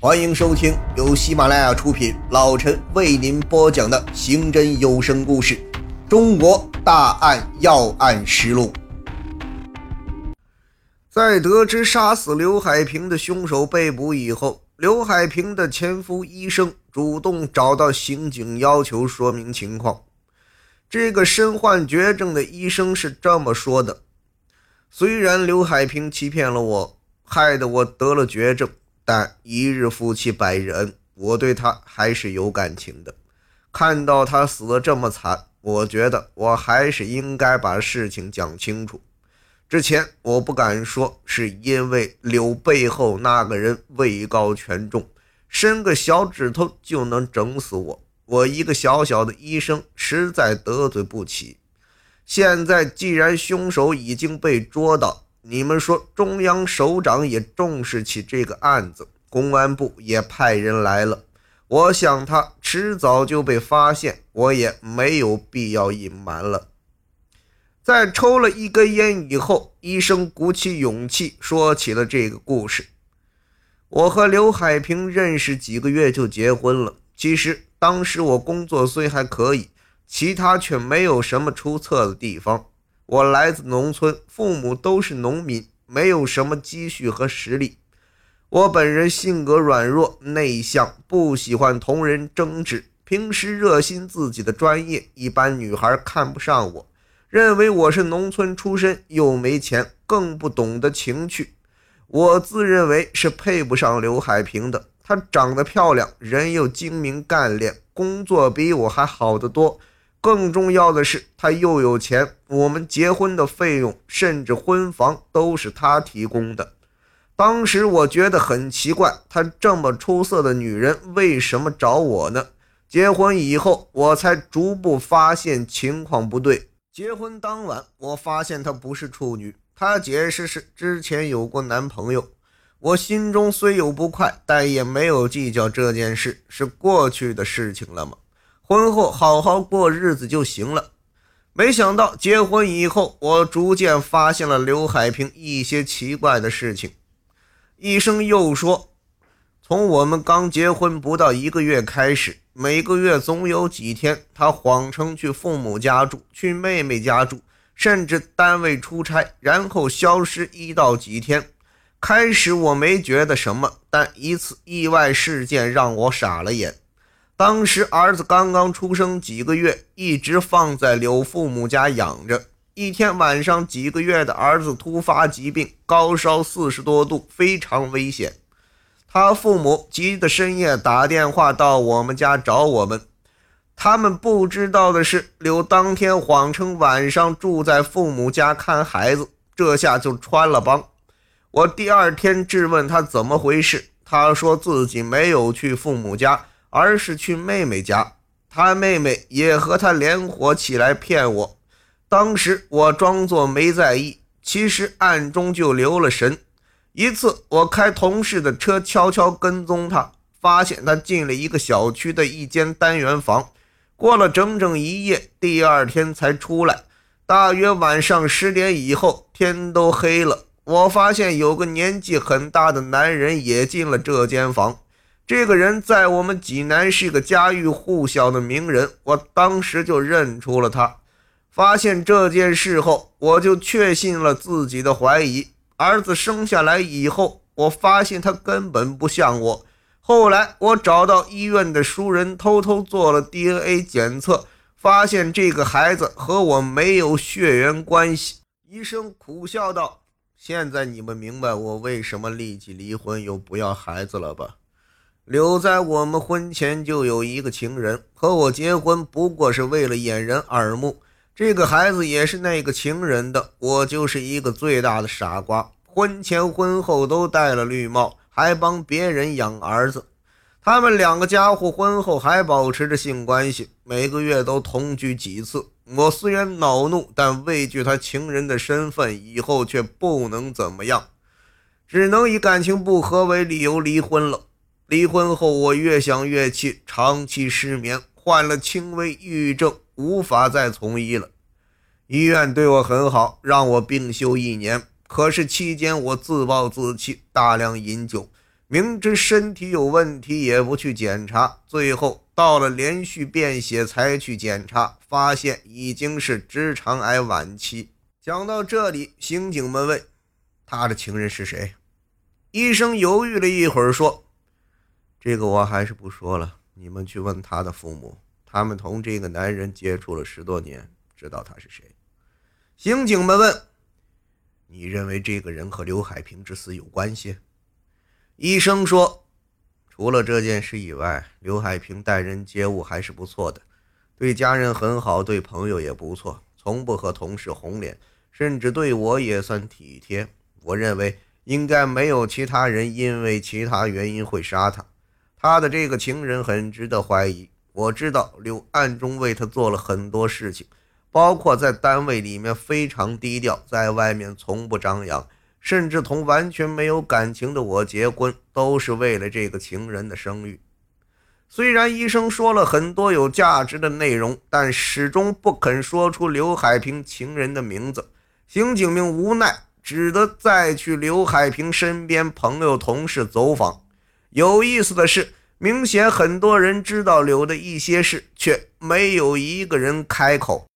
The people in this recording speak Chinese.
欢迎收听由喜马拉雅出品，老陈为您播讲的刑侦有声故事《中国大案要案实录》。在得知杀死刘海平的凶手被捕以后，刘海平的前夫医生主动找到刑警，要求说明情况。这个身患绝症的医生是这么说的：“虽然刘海平欺骗了我，害得我得了绝症，但一日夫妻百日恩，我对他还是有感情的。看到他死得这么惨，我觉得我还是应该把事情讲清楚。之前我不敢说，是因为刘背后那个人位高权重，伸个小指头就能整死我。”我一个小小的医生，实在得罪不起。现在既然凶手已经被捉到，你们说中央首长也重视起这个案子，公安部也派人来了。我想他迟早就被发现，我也没有必要隐瞒了。在抽了一根烟以后，医生鼓起勇气说起了这个故事。我和刘海平认识几个月就结婚了，其实。当时我工作虽还可以，其他却没有什么出色的地方。我来自农村，父母都是农民，没有什么积蓄和实力。我本人性格软弱内向，不喜欢同人争执，平时热心自己的专业，一般女孩看不上我，认为我是农村出身，又没钱，更不懂得情趣。我自认为是配不上刘海平的。她长得漂亮，人又精明干练，工作比我还好得多。更重要的是，他又有钱。我们结婚的费用，甚至婚房都是他提供的。当时我觉得很奇怪，她这么出色的女人，为什么找我呢？结婚以后，我才逐步发现情况不对。结婚当晚，我发现她不是处女，她解释是之前有过男朋友。我心中虽有不快，但也没有计较这件事，是过去的事情了吗？婚后好好过日子就行了。没想到结婚以后，我逐渐发现了刘海平一些奇怪的事情。医生又说，从我们刚结婚不到一个月开始，每个月总有几天，他谎称去父母家住，去妹妹家住，甚至单位出差，然后消失一到几天。开始我没觉得什么，但一次意外事件让我傻了眼。当时儿子刚刚出生几个月，一直放在柳父母家养着。一天晚上，几个月的儿子突发疾病，高烧四十多度，非常危险。他父母急得深夜打电话到我们家找我们。他们不知道的是，柳当天谎称晚上住在父母家看孩子，这下就穿了帮。我第二天质问他怎么回事，他说自己没有去父母家，而是去妹妹家。他妹妹也和他联合起来骗我。当时我装作没在意，其实暗中就留了神。一次，我开同事的车，悄悄跟踪他，发现他进了一个小区的一间单元房，过了整整一夜，第二天才出来。大约晚上十点以后，天都黑了。我发现有个年纪很大的男人也进了这间房。这个人在我们济南是个家喻户晓的名人，我当时就认出了他。发现这件事后，我就确信了自己的怀疑。儿子生下来以后，我发现他根本不像我。后来我找到医院的熟人，偷偷做了 DNA 检测，发现这个孩子和我没有血缘关系。医生苦笑道。现在你们明白我为什么立即离婚又不要孩子了吧？留在我们婚前就有一个情人，和我结婚不过是为了掩人耳目。这个孩子也是那个情人的，我就是一个最大的傻瓜。婚前婚后都戴了绿帽，还帮别人养儿子。他们两个家伙婚后还保持着性关系，每个月都同居几次。我虽然恼怒，但畏惧他情人的身份，以后却不能怎么样，只能以感情不和为理由离婚了。离婚后，我越想越气，长期失眠，患了轻微抑郁症，无法再从医了。医院对我很好，让我病休一年。可是期间我自暴自弃，大量饮酒，明知身体有问题也不去检查，最后到了连续便血才去检查，发现已经是直肠癌晚期。讲到这里，刑警们问：“他的情人是谁？”医生犹豫了一会儿，说：“这个我还是不说了，你们去问他的父母，他们同这个男人接触了十多年，知道他是谁。”刑警们问：“你认为这个人和刘海平之死有关系？”医生说：“除了这件事以外，刘海平待人接物还是不错的，对家人很好，对朋友也不错，从不和同事红脸，甚至对我也算体贴。我认为应该没有其他人因为其他原因会杀他。他的这个情人很值得怀疑。我知道刘暗中为他做了很多事情，包括在单位里面非常低调，在外面从不张扬。”甚至同完全没有感情的我结婚，都是为了这个情人的声誉。虽然医生说了很多有价值的内容，但始终不肯说出刘海平情人的名字。刑警们无奈，只得再去刘海平身边朋友、同事走访。有意思的是，明显很多人知道柳的一些事，却没有一个人开口。